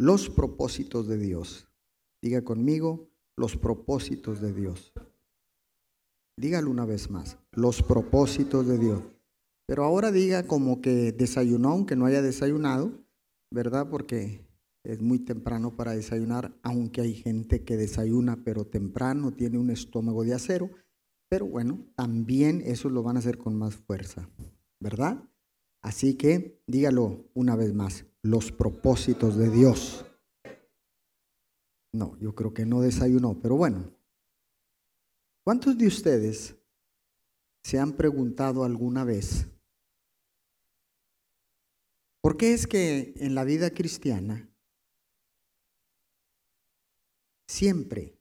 los propósitos de Dios. Diga conmigo, los propósitos de Dios. Dígalo una vez más, los propósitos de Dios. Pero ahora diga como que desayunó, aunque no haya desayunado, ¿verdad? Porque es muy temprano para desayunar, aunque hay gente que desayuna, pero temprano tiene un estómago de acero. Pero bueno, también eso lo van a hacer con más fuerza, ¿verdad? Así que dígalo una vez más, los propósitos de Dios. No, yo creo que no desayunó, pero bueno. ¿Cuántos de ustedes se han preguntado alguna vez por qué es que en la vida cristiana siempre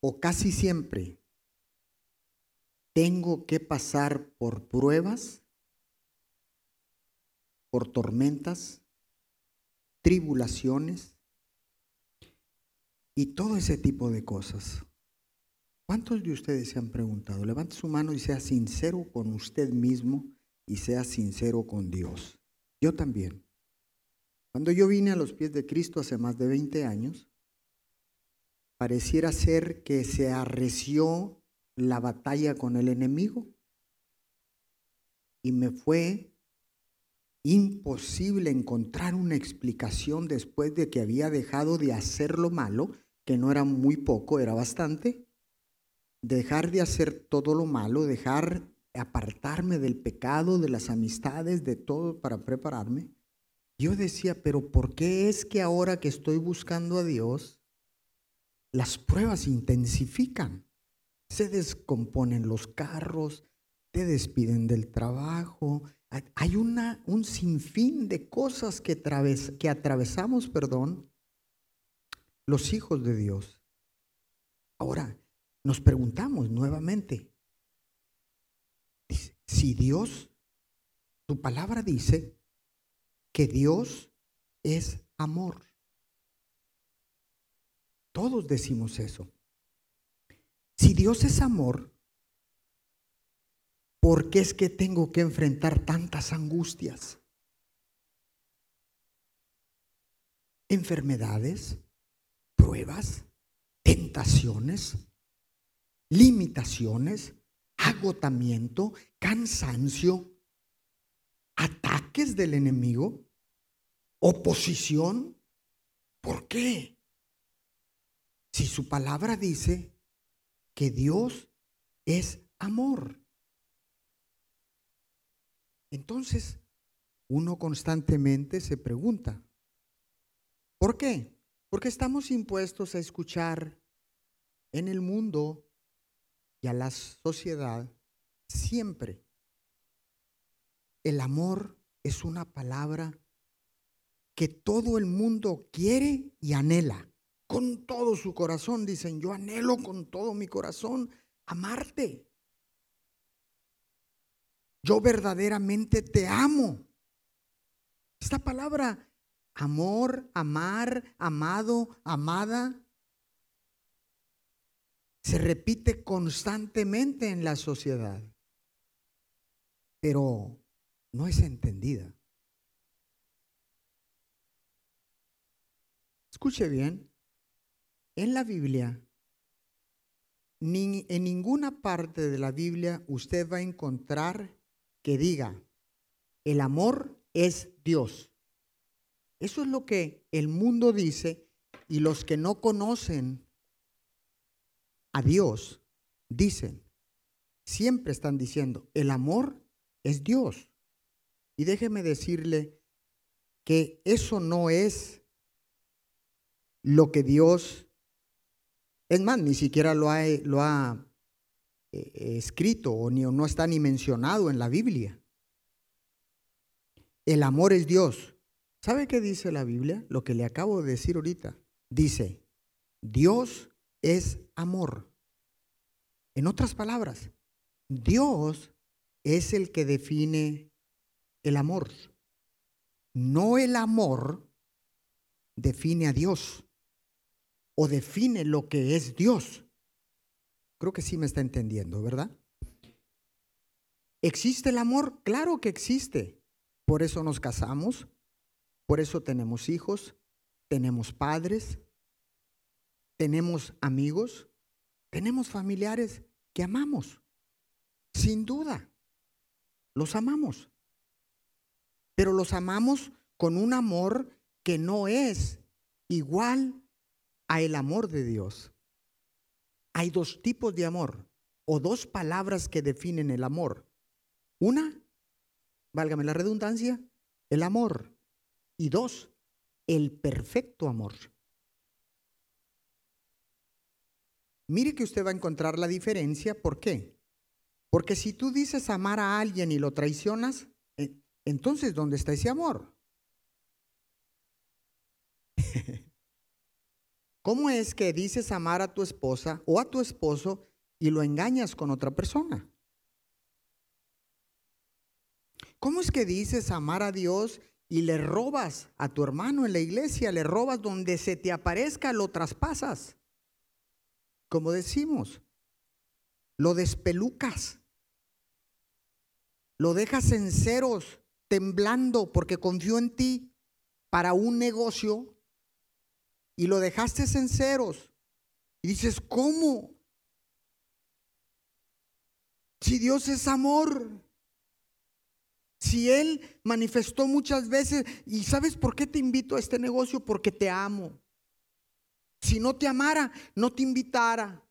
o casi siempre tengo que pasar por pruebas, por tormentas, tribulaciones y todo ese tipo de cosas. ¿Cuántos de ustedes se han preguntado? Levante su mano y sea sincero con usted mismo y sea sincero con Dios. Yo también. Cuando yo vine a los pies de Cristo hace más de 20 años, pareciera ser que se arreció la batalla con el enemigo y me fue imposible encontrar una explicación después de que había dejado de hacer lo malo, que no era muy poco, era bastante, dejar de hacer todo lo malo, dejar apartarme del pecado, de las amistades, de todo para prepararme. Yo decía, pero ¿por qué es que ahora que estoy buscando a Dios, las pruebas intensifican? Se descomponen los carros, te despiden del trabajo. Hay una, un sinfín de cosas que, que atravesamos, perdón, los hijos de Dios. Ahora, nos preguntamos nuevamente, si Dios, tu palabra dice que Dios es amor. Todos decimos eso. Si Dios es amor, ¿por qué es que tengo que enfrentar tantas angustias? Enfermedades, pruebas, tentaciones, limitaciones, agotamiento, cansancio, ataques del enemigo, oposición. ¿Por qué? Si su palabra dice que Dios es amor. Entonces, uno constantemente se pregunta, ¿por qué? Porque estamos impuestos a escuchar en el mundo y a la sociedad siempre. El amor es una palabra que todo el mundo quiere y anhela. Con todo su corazón, dicen, yo anhelo con todo mi corazón amarte. Yo verdaderamente te amo. Esta palabra, amor, amar, amado, amada, se repite constantemente en la sociedad, pero no es entendida. Escuche bien, en la Biblia, ni en ninguna parte de la Biblia usted va a encontrar que diga, el amor es Dios. Eso es lo que el mundo dice y los que no conocen a Dios, dicen, siempre están diciendo, el amor es Dios. Y déjeme decirle que eso no es lo que Dios, es más, ni siquiera lo ha, lo ha escrito o no está ni mencionado en la Biblia. El amor es Dios. ¿Sabe qué dice la Biblia? Lo que le acabo de decir ahorita. Dice, Dios es amor. En otras palabras, Dios es el que define el amor. No el amor define a Dios o define lo que es Dios. Creo que sí me está entendiendo, ¿verdad? ¿Existe el amor? Claro que existe. Por eso nos casamos, Por eso tenemos hijos, tenemos padres, tenemos amigos, tenemos familiares que amamos. Sin duda, los amamos. Pero los amamos con un amor que no es igual a el amor de Dios. Hay dos tipos de amor o dos palabras que definen el amor. Una, válgame la redundancia, el amor. Y dos, el perfecto amor. Mire que usted va a encontrar la diferencia. ¿Por qué? Porque si tú dices amar a alguien y lo traicionas, eh, entonces ¿dónde está ese amor? ¿Cómo es que dices amar a tu esposa o a tu esposo y lo engañas con otra persona? ¿Cómo es que dices amar a Dios y le robas a tu hermano en la iglesia, le robas donde se te aparezca, lo traspasas? Como decimos, lo despelucas, lo dejas en ceros, temblando porque confió en ti para un negocio y lo dejaste en ceros. Y dices, ¿cómo? Si Dios es amor. Si Él manifestó muchas veces, y ¿sabes por qué te invito a este negocio? Porque te amo. Si no te amara, no te invitara.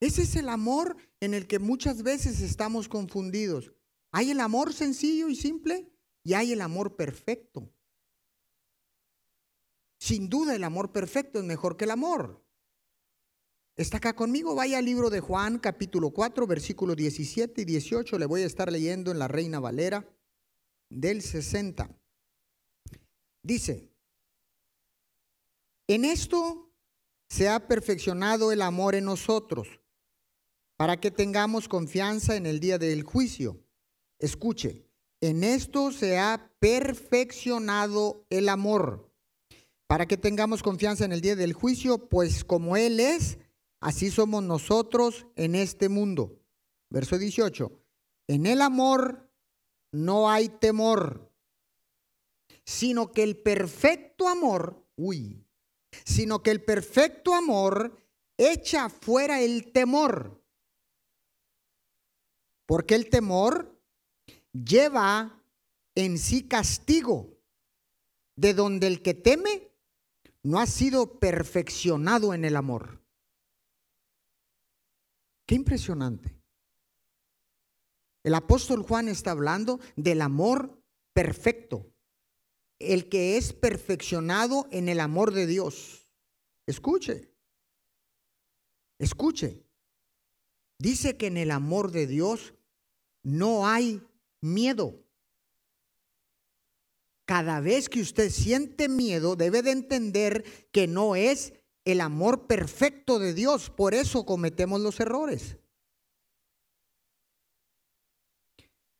Ese es el amor en el que muchas veces estamos confundidos. Hay el amor sencillo y simple y hay el amor perfecto. Sin duda el amor perfecto es mejor que el amor. ¿Está acá conmigo? Vaya al libro de Juan capítulo 4 versículos 17 y 18. Le voy a estar leyendo en la Reina Valera del 60. Dice, en esto se ha perfeccionado el amor en nosotros para que tengamos confianza en el día del juicio. Escuche, en esto se ha perfeccionado el amor para que tengamos confianza en el día del juicio, pues como Él es, así somos nosotros en este mundo. Verso 18, en el amor no hay temor, sino que el perfecto amor, uy, sino que el perfecto amor echa fuera el temor, porque el temor lleva en sí castigo, de donde el que teme no ha sido perfeccionado en el amor. Qué impresionante. El apóstol Juan está hablando del amor perfecto, el que es perfeccionado en el amor de Dios. Escuche, escuche. Dice que en el amor de Dios no hay miedo. Cada vez que usted siente miedo, debe de entender que no es el amor perfecto de Dios. Por eso cometemos los errores.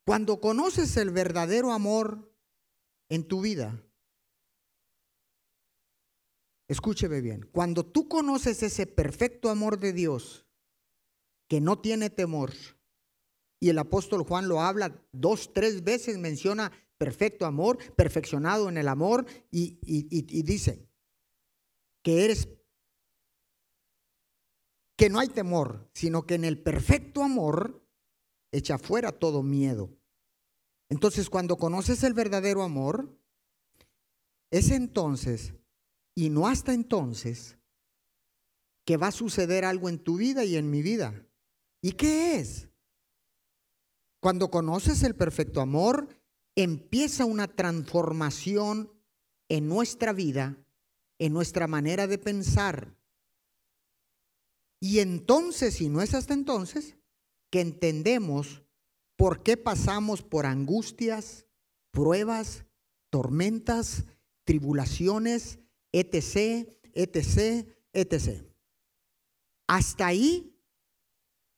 Cuando conoces el verdadero amor en tu vida, escúcheme bien, cuando tú conoces ese perfecto amor de Dios que no tiene temor, y el apóstol Juan lo habla dos, tres veces, menciona perfecto amor, perfeccionado en el amor, y, dice que eres, que no hay temor, sino que en el perfecto amor echa fuera todo miedo. Entonces, cuando conoces el verdadero amor, es entonces, y no hasta entonces, que va a suceder algo en tu vida y en mi vida. ¿Y qué es? Cuando conoces el perfecto amor, empieza una transformación en nuestra vida, en nuestra manera de pensar. Y entonces, y no es hasta entonces, que entendemos por qué pasamos por angustias, pruebas, tormentas, tribulaciones, etc., etc., etc. Hasta ahí,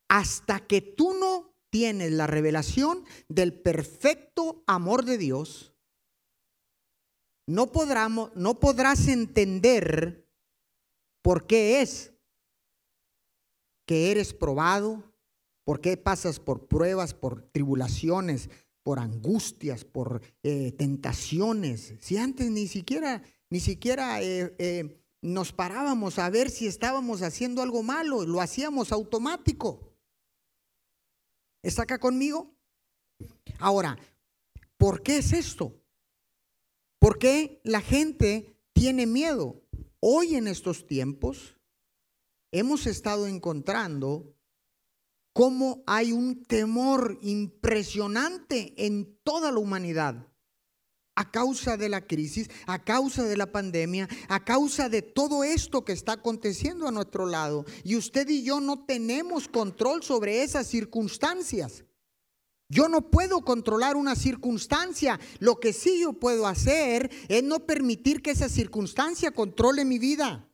hasta que tú no tienes la revelación del perfecto amor de Dios, no, no podrás entender por qué es que eres probado, por qué pasas por pruebas, por tribulaciones, por angustias, por eh, tentaciones. Si antes ni siquiera, ni siquiera eh, eh, nos parábamos a ver si estábamos haciendo algo malo, lo hacíamos automático. ¿Está acá conmigo? Ahora, ¿por qué es esto? ¿Por qué la gente tiene miedo? Hoy en estos tiempos hemos estado encontrando cómo hay un temor impresionante en toda la humanidad a causa de la crisis, a causa de la pandemia, a causa de todo esto que está aconteciendo a nuestro lado. Y usted y yo no tenemos control sobre esas circunstancias. Yo no puedo controlar una circunstancia. Lo que sí yo puedo hacer es no permitir que esa circunstancia controle mi vida.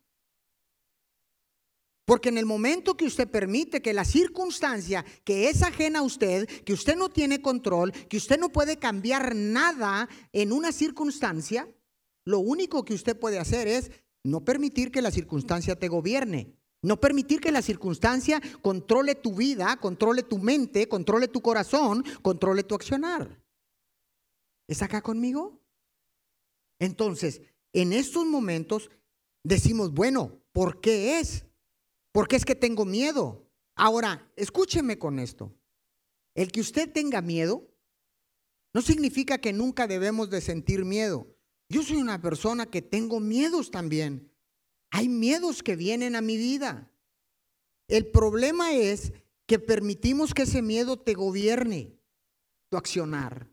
Porque en el momento que usted permite que la circunstancia que es ajena a usted, que usted no tiene control, que usted no puede cambiar nada en una circunstancia, lo único que usted puede hacer es no permitir que la circunstancia te gobierne. No permitir que la circunstancia controle tu vida, controle tu mente, controle tu corazón, controle tu accionar. ¿Es acá conmigo? Entonces, en estos momentos decimos, bueno, ¿por qué es? Porque es que tengo miedo. Ahora, escúcheme con esto. El que usted tenga miedo no significa que nunca debemos de sentir miedo. Yo soy una persona que tengo miedos también. Hay miedos que vienen a mi vida. El problema es que permitimos que ese miedo te gobierne tu accionar,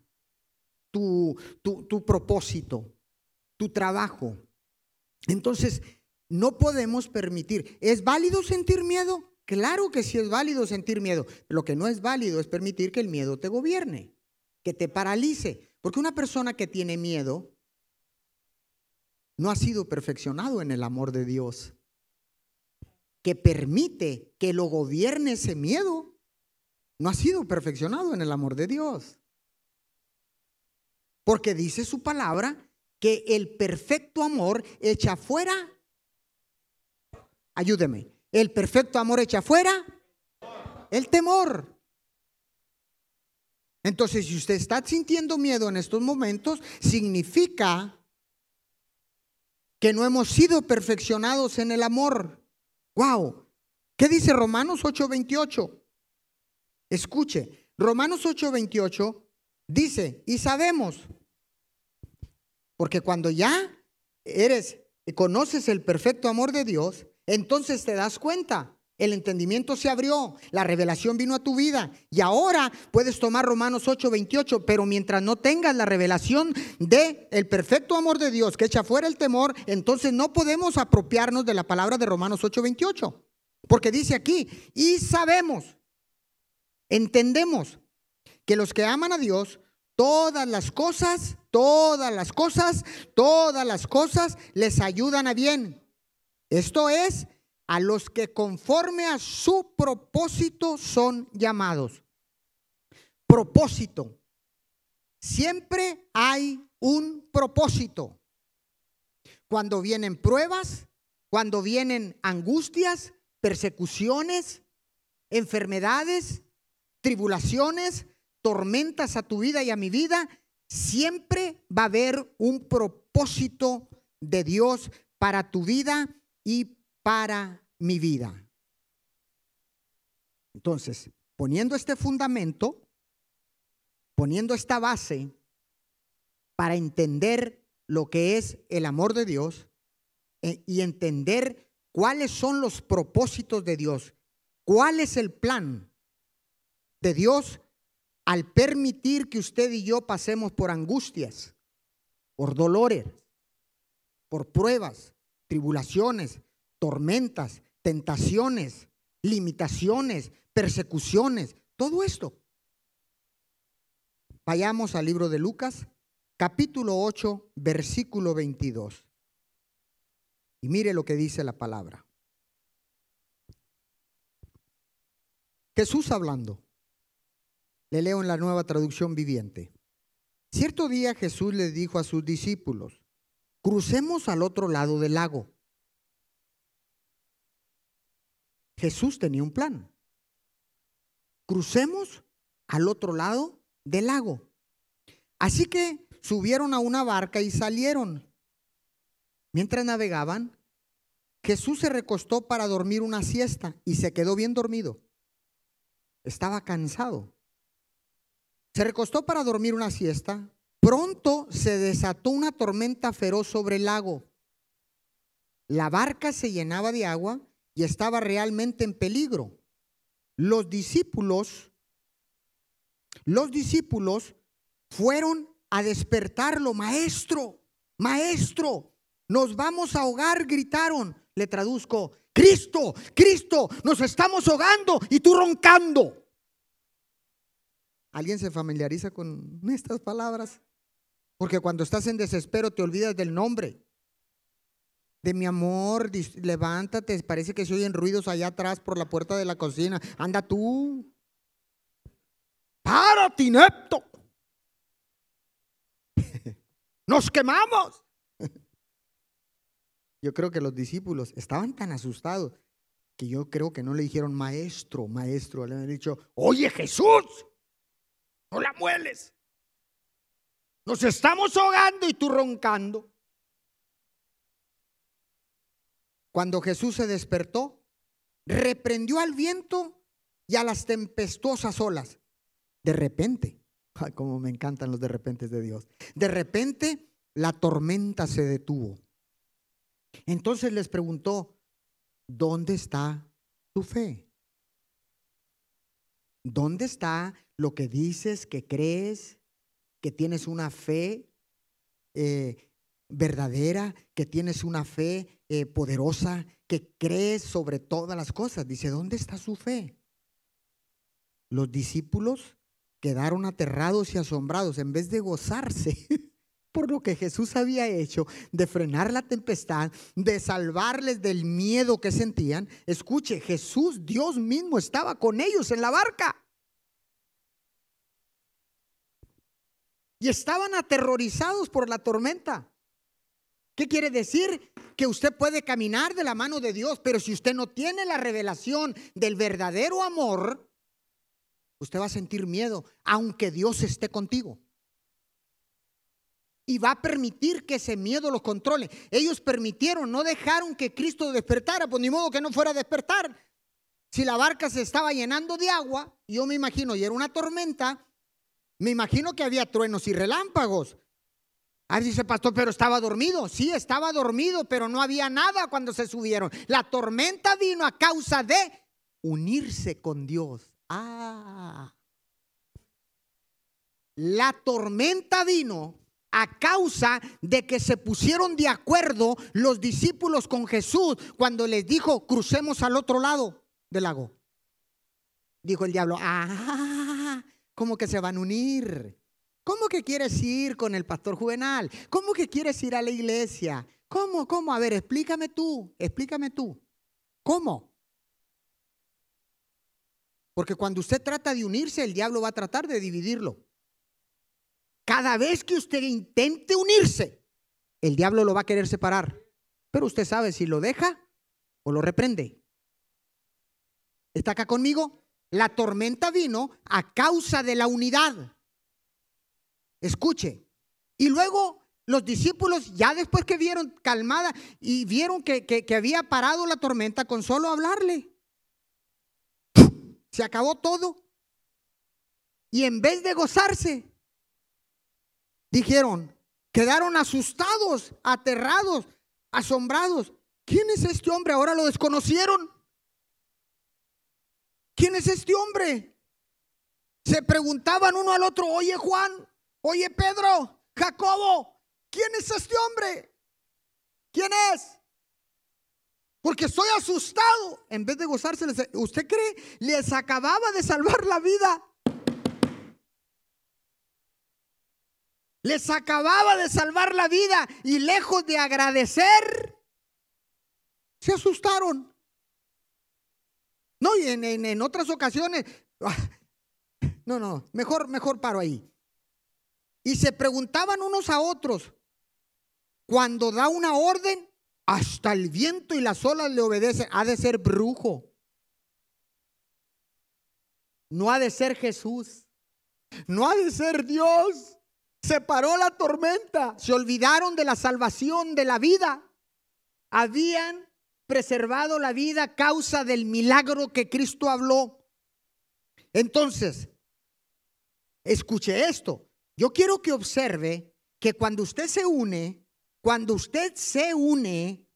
tu, tu, propósito, tu trabajo. Entonces, no podemos permitir. ¿Es válido sentir miedo? Claro que sí es válido sentir miedo. Lo que no es válido es permitir que el miedo te gobierne, que te paralice. Porque una persona que tiene miedo no ha sido perfeccionado en el amor de Dios, que permite que lo gobierne ese miedo, no ha sido perfeccionado en el amor de Dios. Porque dice su palabra que el perfecto amor echa fuera, ayúdeme, el perfecto amor echa fuera el temor. Entonces, si usted está sintiendo miedo en estos momentos, significa que no hemos sido perfeccionados en el amor. Wow. ¿Qué dice Romanos 8:28? Escuche, Romanos 8:28 dice, y sabemos, porque cuando ya eres, conoces el perfecto amor de Dios, entonces te das cuenta el entendimiento se abrió, la revelación vino a tu vida y ahora puedes tomar Romanos 8, 28, pero mientras no tengas la revelación de el perfecto amor de Dios que echa fuera el temor, entonces no podemos apropiarnos de la palabra de Romanos 8, 28. Porque dice aquí, y sabemos, entendemos que los que aman a Dios, todas las cosas, todas las cosas, todas las cosas les ayudan a bien. Esto es a los que conforme a su propósito son llamados. Propósito. Siempre hay un propósito. Cuando vienen pruebas, cuando vienen angustias, persecuciones, enfermedades, tribulaciones, tormentas a tu vida y a mi vida, siempre va a haber un propósito de Dios para tu vida y para mi vida. Entonces, poniendo este fundamento, poniendo esta base para entender lo que es el amor de Dios eh, y entender cuáles son los propósitos de Dios, cuál es el plan de Dios al permitir que usted y yo pasemos por angustias, por dolores, por pruebas, tribulaciones, tormentas, tentaciones, limitaciones, persecuciones, todo esto. Vayamos al libro de Lucas, capítulo 8, versículo 22. Y mire lo que dice la palabra. Jesús hablando. Le leo en la nueva traducción viviente. Cierto día Jesús le dijo a sus discípulos, crucemos al otro lado del lago. Jesús tenía un plan. Crucemos al otro lado del lago. Así que subieron a una barca y salieron. Mientras navegaban, Jesús se recostó para dormir una siesta y se quedó bien dormido. Estaba cansado. Se recostó para dormir una siesta. Pronto se desató una tormenta feroz sobre el lago. La barca se llenaba de agua y estaba realmente en peligro. Los discípulos, los discípulos fueron a despertarlo, maestro, maestro, nos vamos a ahogar, gritaron. Le traduzco, Cristo, Cristo, nos estamos ahogando y tú roncando. ¿Alguien se familiariza con estas palabras? Porque cuando estás en desespero te olvidas del nombre. De mi amor, levántate, parece que se oyen ruidos allá atrás por la puerta de la cocina. Anda tú. Párate, inepto. Nos quemamos. Yo creo que los discípulos estaban tan asustados que yo creo que no le dijeron maestro, maestro, le han dicho, oye Jesús, no la mueles. Nos estamos ahogando y tú roncando. Cuando Jesús se despertó, reprendió al viento y a las tempestuosas olas. De repente, como me encantan los de repente de Dios, de repente la tormenta se detuvo. Entonces les preguntó, ¿dónde está tu fe? ¿Dónde está lo que dices, que crees, que tienes una fe eh, verdadera, que tienes una fe eh, poderosa, que crees sobre todas las cosas? Dice, ¿dónde está su fe? Los discípulos quedaron aterrados y asombrados en vez de gozarse. por lo que Jesús había hecho de frenar la tempestad, de salvarles del miedo que sentían. Escuche, Jesús, Dios mismo, estaba con ellos en la barca. Y estaban aterrorizados por la tormenta. ¿Qué quiere decir? Que usted puede caminar de la mano de Dios, pero si usted no tiene la revelación del verdadero amor, usted va a sentir miedo, aunque Dios esté contigo y va a permitir que ese miedo los controle. Ellos permitieron, no dejaron que Cristo despertara, pues ni modo que no fuera a despertar. Si la barca se estaba llenando de agua, yo me imagino, y era una tormenta, me imagino que había truenos y relámpagos. Ahí dice pastor, pero estaba dormido. Sí, estaba dormido, pero no había nada cuando se subieron. La tormenta vino a causa de unirse con Dios. Ah. La tormenta vino a causa de que se pusieron de acuerdo los discípulos con Jesús cuando les dijo, crucemos al otro lado del lago. Dijo el diablo, ah, ¿cómo que se van a unir? ¿Cómo que quieres ir con el pastor juvenal? ¿Cómo que quieres ir a la iglesia? ¿Cómo? ¿Cómo? A ver, explícame tú, explícame tú. ¿Cómo? Porque cuando usted trata de unirse, el diablo va a tratar de dividirlo. Cada vez que usted intente unirse, el diablo lo va a querer separar. Pero usted sabe si lo deja o lo reprende. ¿Está acá conmigo? La tormenta vino a causa de la unidad. Escuche. Y luego los discípulos, ya después que vieron calmada y vieron que, que había parado la tormenta con solo hablarle, se acabó todo. Y en vez de gozarse, dijeron, quedaron asustados, aterrados, asombrados. ¿Quién es este hombre? Ahora lo desconocieron. ¿Quién es este hombre? Se preguntaban uno al otro, oye Juan, oye Pedro, Jacobo, ¿quién es este hombre? ¿Quién es? Porque estoy asustado. En vez de gozarse, ¿usted cree? Les acababa de salvar la vida. Les acababa de salvar la vida y lejos de agradecer, se asustaron. No, y en, otras ocasiones, ah, no, no, mejor, mejor paro ahí. Y se preguntaban unos a otros, cuando da una orden, hasta el viento y las olas le obedecen, ha de ser brujo. No ha de ser Jesús. No ha de ser Dios. Se paró la tormenta. Se olvidaron de la salvación de la vida. Habían preservado la vida a causa del milagro que Cristo habló. Entonces, escuche esto. Yo quiero que observe que cuando usted se une, cuando usted se une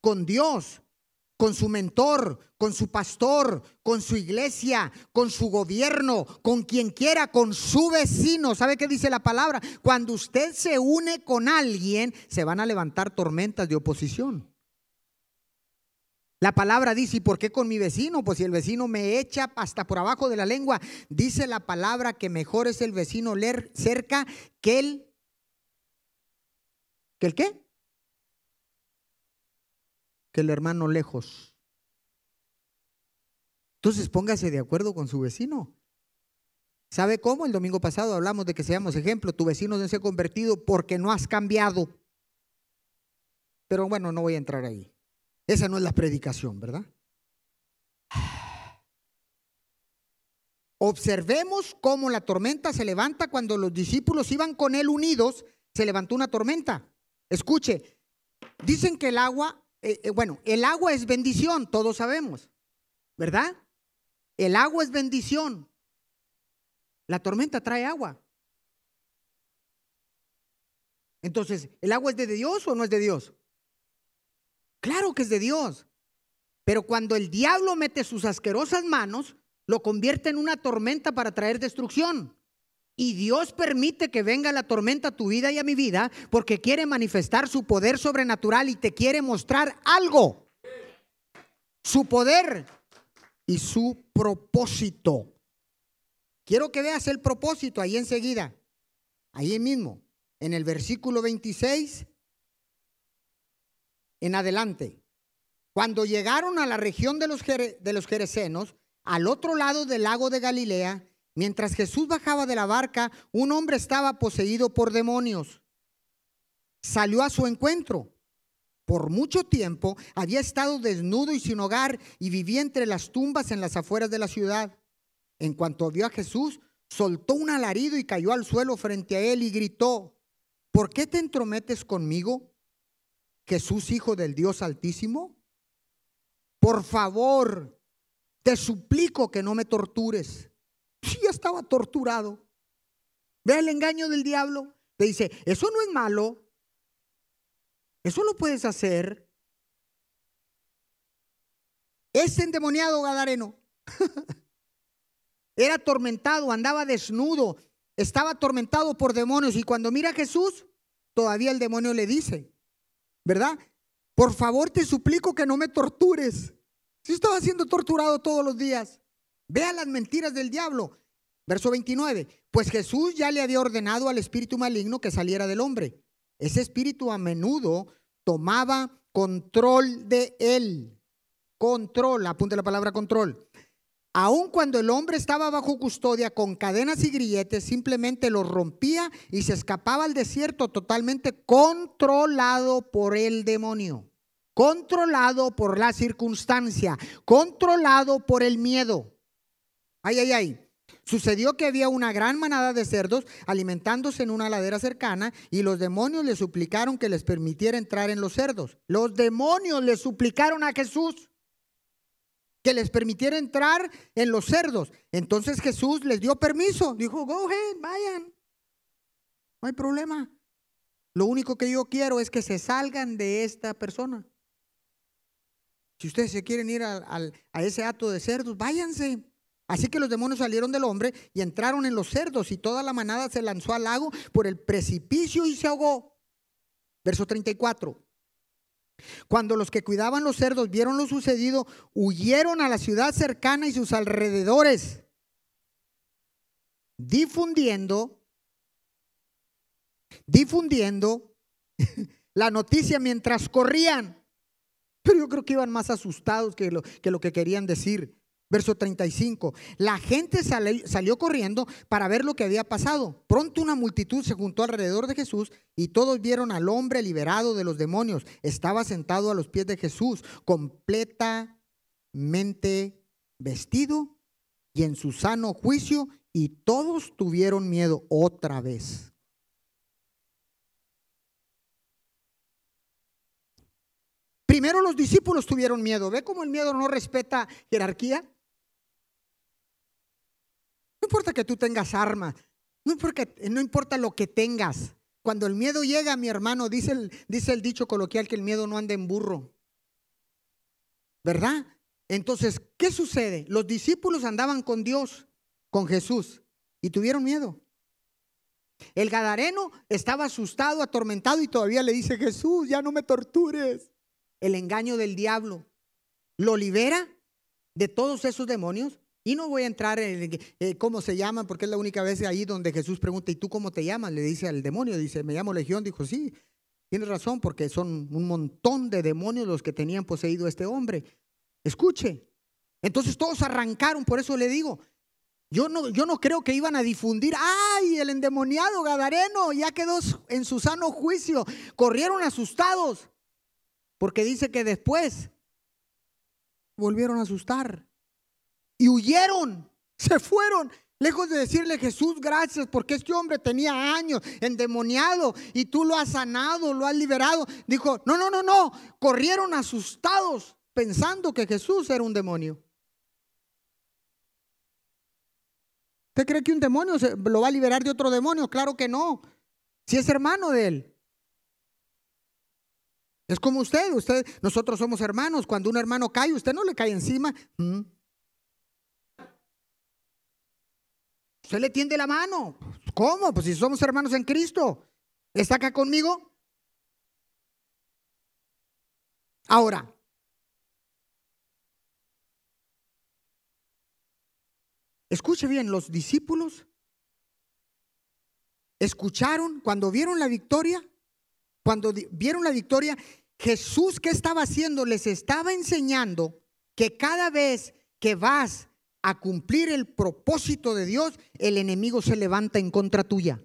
con Dios, con su mentor, con su pastor, con su iglesia, con su gobierno, con quien quiera, con su vecino. ¿Sabe qué dice la palabra? Cuando usted se une con alguien, se van a levantar tormentas de oposición. La palabra dice, ¿y por qué con mi vecino? Pues si el vecino me echa hasta por abajo de la lengua, dice la palabra que mejor es el vecino leer cerca que el... ¿Que el qué? Que el hermano lejos. Entonces póngase de acuerdo con su vecino. ¿Sabe cómo? El domingo pasado hablamos de que seamos ejemplo. Tu vecino no se ha convertido porque no has cambiado. Pero bueno, no voy a entrar ahí. Esa no es la predicación, ¿verdad? Observemos cómo la tormenta se levanta cuando los discípulos iban con él unidos, se levantó una tormenta. Escuche, dicen que el agua, eh, eh, bueno, el agua es bendición, todos sabemos, ¿verdad? El agua es bendición. La tormenta trae agua. Entonces, ¿el agua es de Dios o no es de Dios? Claro que es de Dios. Pero cuando el diablo mete sus asquerosas manos, lo convierte en una tormenta para traer destrucción. Y Dios permite que venga la tormenta a tu vida y a mi vida porque quiere manifestar su poder sobrenatural y te quiere mostrar algo. Su poder y su propósito. Quiero que veas el propósito ahí enseguida, ahí mismo, en el versículo 26 en adelante. Cuando llegaron a la región de los, de los Jerecenos, al otro lado del lago de Galilea, mientras Jesús bajaba de la barca, un hombre estaba poseído por demonios. Salió a su encuentro. Por mucho tiempo había estado desnudo y sin hogar y vivía entre las tumbas en las afueras de la ciudad. En cuanto vio a Jesús, soltó un alarido y cayó al suelo frente a él y gritó, ¿por qué te entrometes conmigo? Jesús, hijo del Dios Altísimo? Por favor, te suplico que no me tortures. Sí, estaba torturado. Ve el engaño del diablo. Te dice, eso no es malo. Eso lo puedes hacer. Ese endemoniado Gadareno era atormentado, andaba desnudo, estaba atormentado por demonios y cuando mira a Jesús, todavía el demonio le dice, ¿verdad? Por favor, te suplico que no me tortures. Si estaba siendo torturado todos los días. Vea las mentiras del diablo. Verso 29. Pues Jesús ya le había ordenado al espíritu maligno que saliera del hombre. Ese espíritu a menudo tomaba control de él. Control, apunte la palabra control. Aun cuando el hombre estaba bajo custodia con cadenas y grilletes, simplemente los rompía y se escapaba al desierto totalmente controlado por el demonio, controlado por la circunstancia, controlado por el miedo. Ay, ay, ay. Sucedió que había una gran manada de cerdos alimentándose en una ladera cercana y los demonios le suplicaron que les permitiera entrar en los cerdos. Los demonios le suplicaron a Jesús que les permitiera entrar en los cerdos. Entonces Jesús les dio permiso. Dijo, go ahead, vayan. No hay problema. Lo único que yo quiero es que se salgan de esta persona. Si ustedes se quieren ir a, a ese acto de cerdos, váyanse. Así que los demonios salieron del hombre y entraron en los cerdos y toda la manada se lanzó al lago por el precipicio y se ahogó. Verso 34. Cuando los que cuidaban los cerdos vieron lo sucedido, huyeron a la ciudad cercana y sus alrededores, difundiendo, difundiendo la noticia mientras corrían. Pero yo creo que iban más asustados que lo que, lo que querían decir. Verso 35. La gente salió, corriendo para ver lo que había pasado. Pronto una multitud se juntó alrededor de Jesús y todos vieron al hombre liberado de los demonios. Estaba sentado a los pies de Jesús, completamente vestido y en su sano juicio y todos tuvieron miedo otra vez. Primero los discípulos tuvieron miedo. ¿Ve cómo el miedo no respeta jerarquía? No importa que tú tengas armas, no importa, lo que tengas. Cuando el miedo llega, mi hermano, dice el, dice el dicho coloquial que el miedo no anda en burro. ¿Verdad? Entonces, ¿qué sucede? Los discípulos andaban con Dios, con Jesús, y tuvieron miedo. El Gadareno estaba asustado, atormentado y todavía le dice, Jesús, ya no me tortures. El engaño del diablo lo libera de todos esos demonios. Y no voy a entrar en eh, cómo se llaman, porque es la única vez ahí donde Jesús pregunta, ¿y tú cómo te llamas? Le dice al demonio, dice, me llamo Legión. Dijo, sí, tienes razón, porque son un montón de demonios los que tenían poseído a este hombre. Escuche. Entonces todos arrancaron, por eso le digo, yo no, yo no creo que iban a difundir, ay, el endemoniado Gadareno ya quedó en su sano juicio. Corrieron asustados, porque dice que después volvieron a asustar y huyeron, se fueron. Lejos de decirle Jesús, gracias, porque este hombre tenía años endemoniado y tú lo has sanado, lo has liberado. Dijo, no, no, no, no, corrieron asustados pensando que Jesús era un demonio. ¿Usted cree que un demonio lo va a liberar de otro demonio? Claro que no. Si es hermano de él. Es como usted, usted, nosotros somos hermanos. Cuando un hermano cae, usted no le cae encima. Mm. Usted le tiende la mano. ¿Cómo? Pues si somos hermanos en Cristo. ¿Está acá conmigo? Ahora, escuche bien, los discípulos escucharon cuando vieron la victoria, cuando vieron la victoria, Jesús, ¿qué estaba haciendo? Les estaba enseñando que cada vez que vas a cumplir el propósito de Dios, el enemigo se levanta en contra tuya.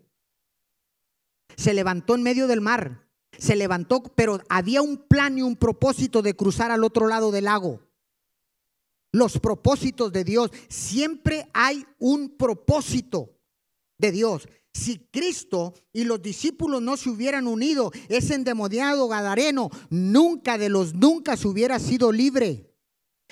Se levantó en medio del mar, se levantó, pero había un plan y un propósito de cruzar al otro lado del lago. Los propósitos de Dios, siempre hay un propósito de Dios. Si Cristo y los discípulos no se hubieran unido, ese endemoniado gadareno nunca de los nunca se hubiera sido libre.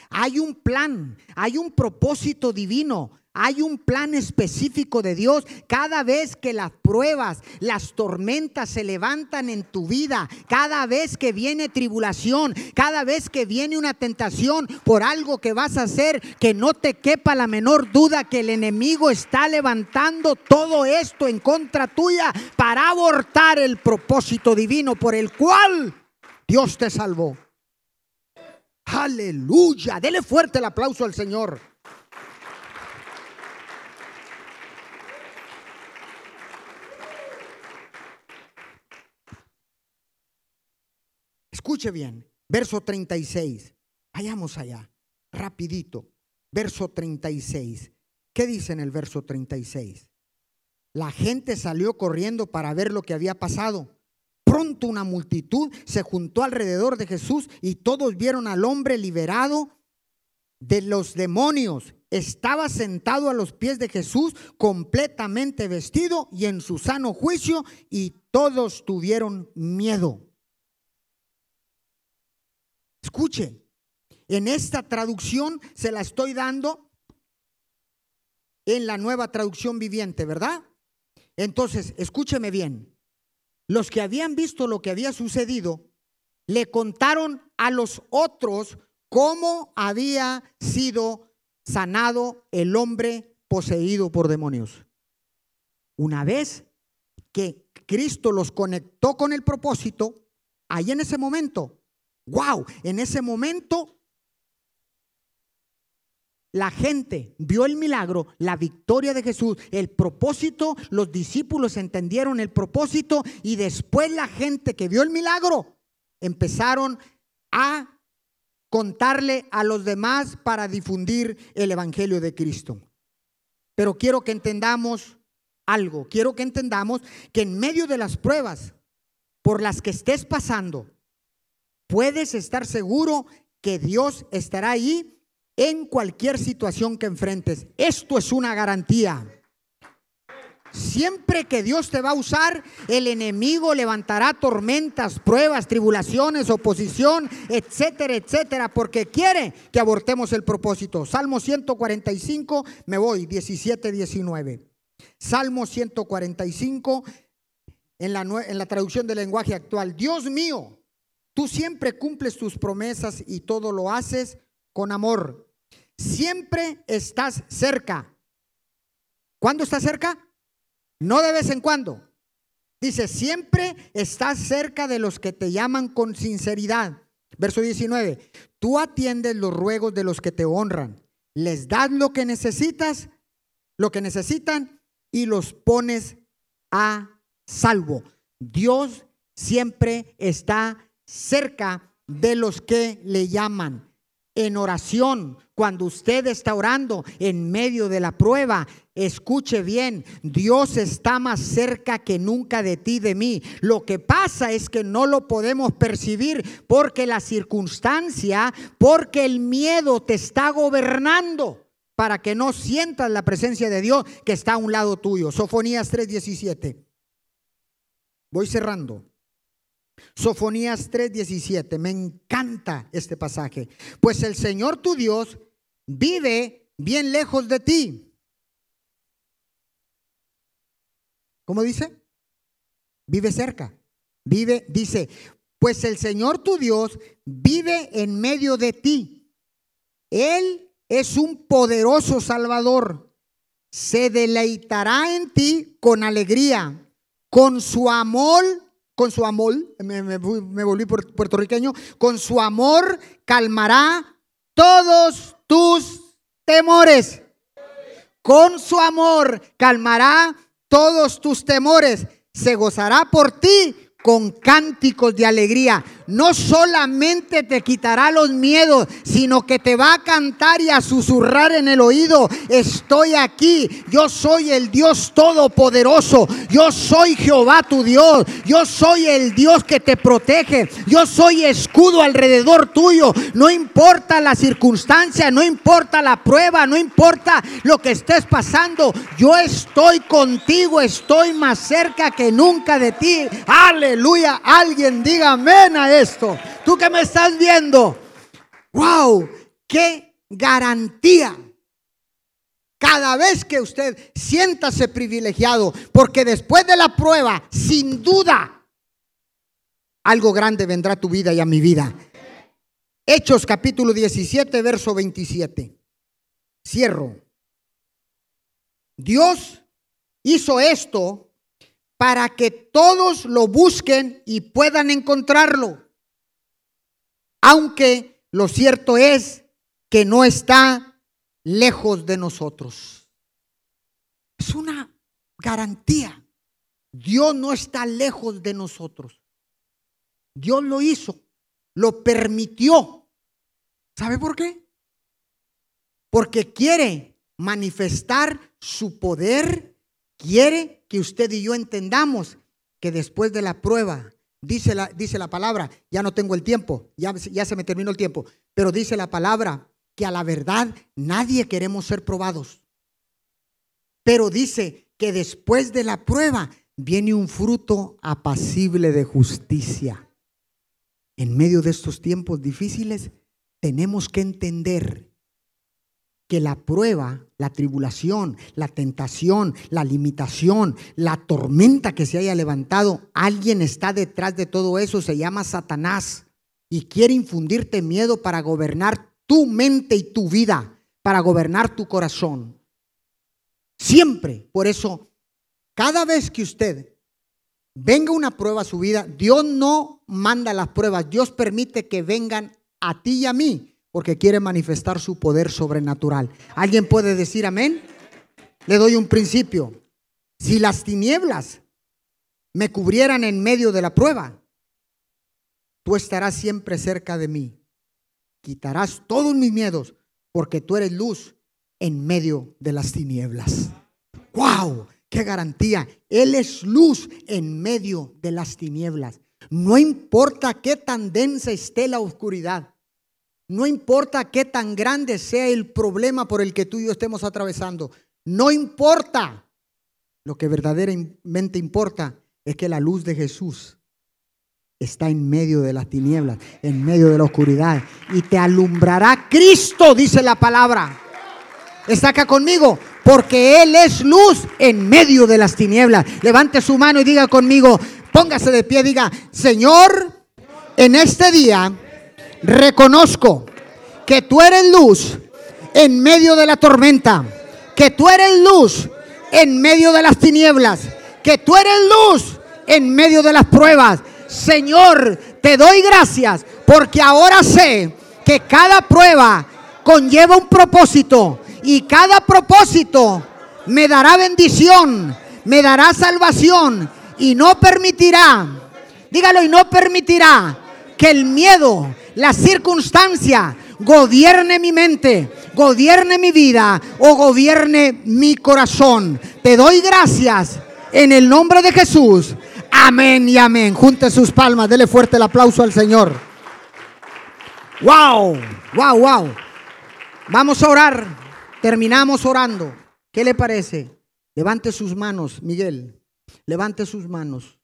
Hay un plan, hay un propósito divino. Hay un plan específico de Dios. Cada vez que las pruebas, las tormentas se levantan en tu vida, cada vez que viene tribulación, cada vez que viene una tentación por algo que vas a hacer, que no te quepa la menor duda que el enemigo está levantando todo esto en contra tuya para abortar el propósito divino por el cual Dios te salvó. Aleluya. Dele fuerte el aplauso al Señor. Escuche bien, verso 36. Vayamos allá, rapidito. Verso 36. ¿Qué dice en el verso 36? La gente salió corriendo para ver lo que había pasado pronto una multitud se juntó alrededor de Jesús y todos vieron al hombre liberado de los demonios. Estaba sentado a los pies de Jesús, completamente vestido y en su sano juicio, y todos tuvieron miedo. Escuche, en esta traducción se la estoy dando en la nueva traducción viviente, ¿verdad? Entonces, escúcheme bien los que habían visto lo que había sucedido, le contaron a los otros cómo había sido sanado el hombre poseído por demonios. Una vez que Cristo los conectó con el propósito, ahí en ese momento, wow, en ese momento la gente vio el milagro, la victoria de Jesús, el propósito, los discípulos entendieron el propósito y después la gente que vio el milagro empezaron a contarle a los demás para difundir el Evangelio de Cristo. Pero quiero que entendamos algo, quiero que entendamos que en medio de las pruebas por las que estés pasando, puedes estar seguro que Dios estará ahí en cualquier situación que enfrentes. Esto es una garantía. Siempre que Dios te va a usar, el enemigo levantará tormentas, pruebas, tribulaciones, oposición, etcétera, etcétera, porque quiere que abortemos el propósito. Salmo 145, me voy, 17, 19. Salmo 145, en la, en la traducción del lenguaje actual. Dios mío, tú siempre cumples tus promesas y todo lo haces con amor. Siempre estás cerca. ¿Cuándo estás cerca? No de vez en cuando. Dice, siempre estás cerca de los que te llaman con sinceridad. Verso 19, tú atiendes los ruegos de los que te honran, les das lo que necesitas, lo que necesitan y los pones a salvo. Dios siempre está cerca de los que le llaman. En oración, cuando usted está orando en medio de la prueba, escuche bien, Dios está más cerca que nunca de ti, de mí. Lo que pasa es que no lo podemos percibir porque la circunstancia, porque el miedo te está gobernando para que no sientas la presencia de Dios que está a un lado tuyo. Sofonías 3:17. Voy cerrando. Sofonías 3:17. Me encanta este pasaje. Pues el Señor tu Dios vive bien lejos de ti. ¿Cómo dice? Vive cerca. Vive, dice, pues el Señor tu Dios vive en medio de ti. Él es un poderoso Salvador. Se deleitará en ti con alegría, con su amor, con su amor, me, volví puertorriqueño, con su amor calmará todos tus temores. Con su amor calmará todos tus temores. Se gozará por ti con cánticos de alegría. No solamente te quitará los miedos, sino que te va a cantar y a susurrar en el oído, estoy aquí, yo soy el Dios todopoderoso, yo soy Jehová tu Dios, yo soy el Dios que te protege, yo soy escudo alrededor tuyo, no importa la circunstancia, no importa la prueba, no importa lo que estés pasando, yo estoy contigo, estoy más cerca que nunca de ti. Aleluya, alguien diga amén a esto. Tú que me estás viendo, wow, qué garantía. Cada vez que usted siéntase privilegiado, porque después de la prueba, sin duda, algo grande vendrá a tu vida y a mi vida. Hechos capítulo 17, verso 27. Cierro. Dios hizo esto para que todos lo busquen y puedan encontrarlo. Aunque lo cierto es que no está lejos de nosotros. Es una garantía. Dios no está lejos de nosotros. Dios lo hizo, lo permitió. ¿Sabe por qué? Porque quiere manifestar su poder, quiere que usted y yo entendamos que después de la prueba, dice la, dice la palabra, ya no tengo el tiempo, ya, ya se me terminó el tiempo, pero dice la palabra que a la verdad nadie queremos ser probados. Pero dice que después de la prueba viene un fruto apacible de justicia. En medio de estos tiempos difíciles tenemos que entender que la prueba, la tribulación, la tentación, la limitación, la tormenta que se haya levantado, alguien está detrás de todo eso, se llama Satanás y quiere infundirte miedo para gobernar tu mente y tu vida, para gobernar tu corazón. Siempre, por eso, cada vez que usted venga una prueba a su vida, Dios no manda las pruebas, Dios permite que vengan a ti y a mí porque quiere manifestar su poder sobrenatural. ¿Alguien puede decir amén? Le doy un principio. Si las tinieblas me cubrieran en medio de la prueba, tú estarás siempre cerca de mí. Quitarás todos mis miedos porque tú eres luz en medio de las tinieblas. ¡Wow! ¡Qué garantía! Él es luz en medio de las tinieblas. No importa qué tan densa esté la oscuridad. No importa qué tan grande sea el problema por el que tú y yo estemos atravesando. No importa. Lo que verdaderamente importa es que la luz de Jesús está en medio de las tinieblas, en medio de la oscuridad. Y te alumbrará Cristo, dice la palabra. Está acá conmigo, porque Él es luz en medio de las tinieblas. Levante su mano y diga conmigo, póngase de pie, diga, Señor, en este día reconozco que tú eres luz en medio de la tormenta, que tú eres luz en medio de las tinieblas, que tú eres luz en medio de las pruebas. Señor, te doy gracias porque ahora sé que cada prueba conlleva un propósito y cada propósito me dará bendición, me dará salvación y no permitirá, dígalo, y no permitirá que el miedo, la circunstancia, gobierne mi mente, gobierne mi vida o gobierne mi corazón. Te doy gracias en el nombre de Jesús. Amén y amén. Junte sus palmas, dele fuerte el aplauso al Señor. Wow, wow, wow. Vamos a orar. Terminamos orando. ¿Qué le parece? Levante sus manos, Miguel. Levante sus manos.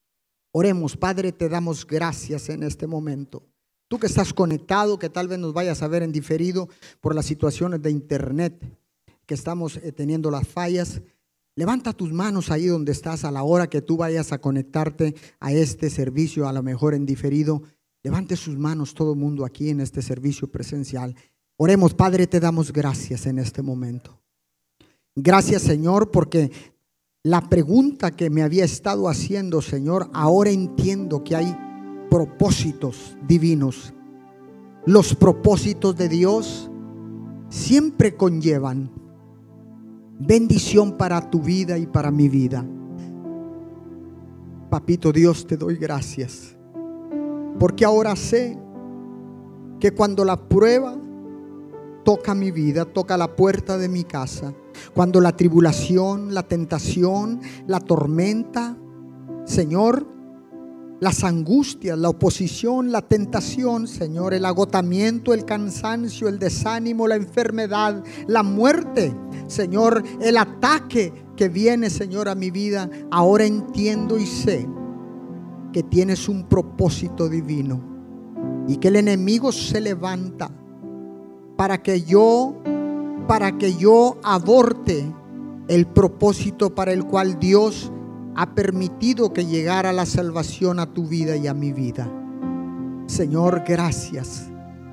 Oremos, Padre, te damos gracias en este momento. Tú que estás conectado, que tal vez nos vayas a ver en diferido por las situaciones de internet, que estamos eh, teniendo las fallas, levanta tus manos ahí donde estás a la hora que tú vayas a conectarte a este servicio, a lo mejor en diferido. Levante sus manos todo el mundo aquí en este servicio presencial. Oremos, Padre, te damos gracias en este momento. Gracias, Señor, porque la pregunta que me había estado haciendo, Señor, ahora entiendo que hay propósitos divinos. Los propósitos de Dios siempre conllevan bendición para tu vida y para mi vida. Papito Dios, te doy gracias. Porque ahora sé que cuando la prueba toca mi vida, toca la puerta de mi casa, cuando la tribulación, la tentación, la tormenta, Señor, las angustias, la oposición, la tentación, Señor, el agotamiento, el cansancio, el desánimo, la enfermedad, la muerte, Señor, el ataque que viene, Señor, a mi vida, ahora entiendo y sé que tienes un propósito divino y que el enemigo se levanta para que yo, para que yo aborte el propósito para el cual Dios ha permitido que llegara la salvación a tu vida y a mi vida. Señor, gracias.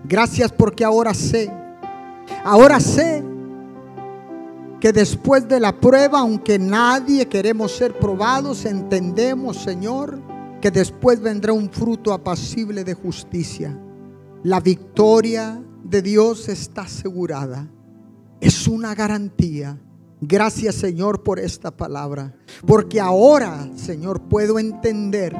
Gracias porque ahora sé, ahora sé que después de la prueba, aunque nadie queremos ser probados, entendemos, Señor, que después vendrá un fruto apacible de justicia. La victoria de Dios está asegurada. Es una garantía Gracias Señor por esta palabra. Porque ahora, Señor, puedo entender,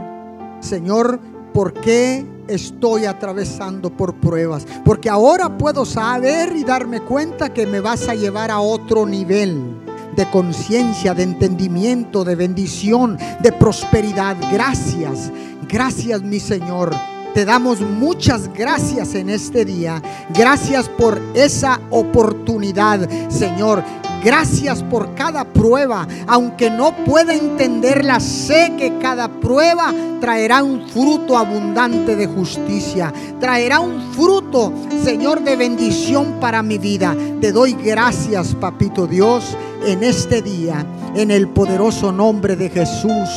Señor, por qué estoy atravesando por pruebas. Porque ahora puedo saber y darme cuenta que me vas a llevar a otro nivel de conciencia, de entendimiento, de bendición, de prosperidad. Gracias, gracias mi Señor. Te damos muchas gracias en este día. Gracias por esa oportunidad, Señor. Gracias por cada prueba. Aunque no pueda entenderla, sé que cada prueba traerá un fruto abundante de justicia. Traerá un fruto, Señor, de bendición para mi vida. Te doy gracias, Papito Dios, en este día, en el poderoso nombre de Jesús.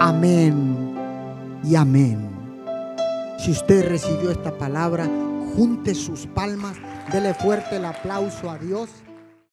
Amén y amén. Si usted recibió esta palabra, junte sus palmas, dele fuerte el aplauso a Dios.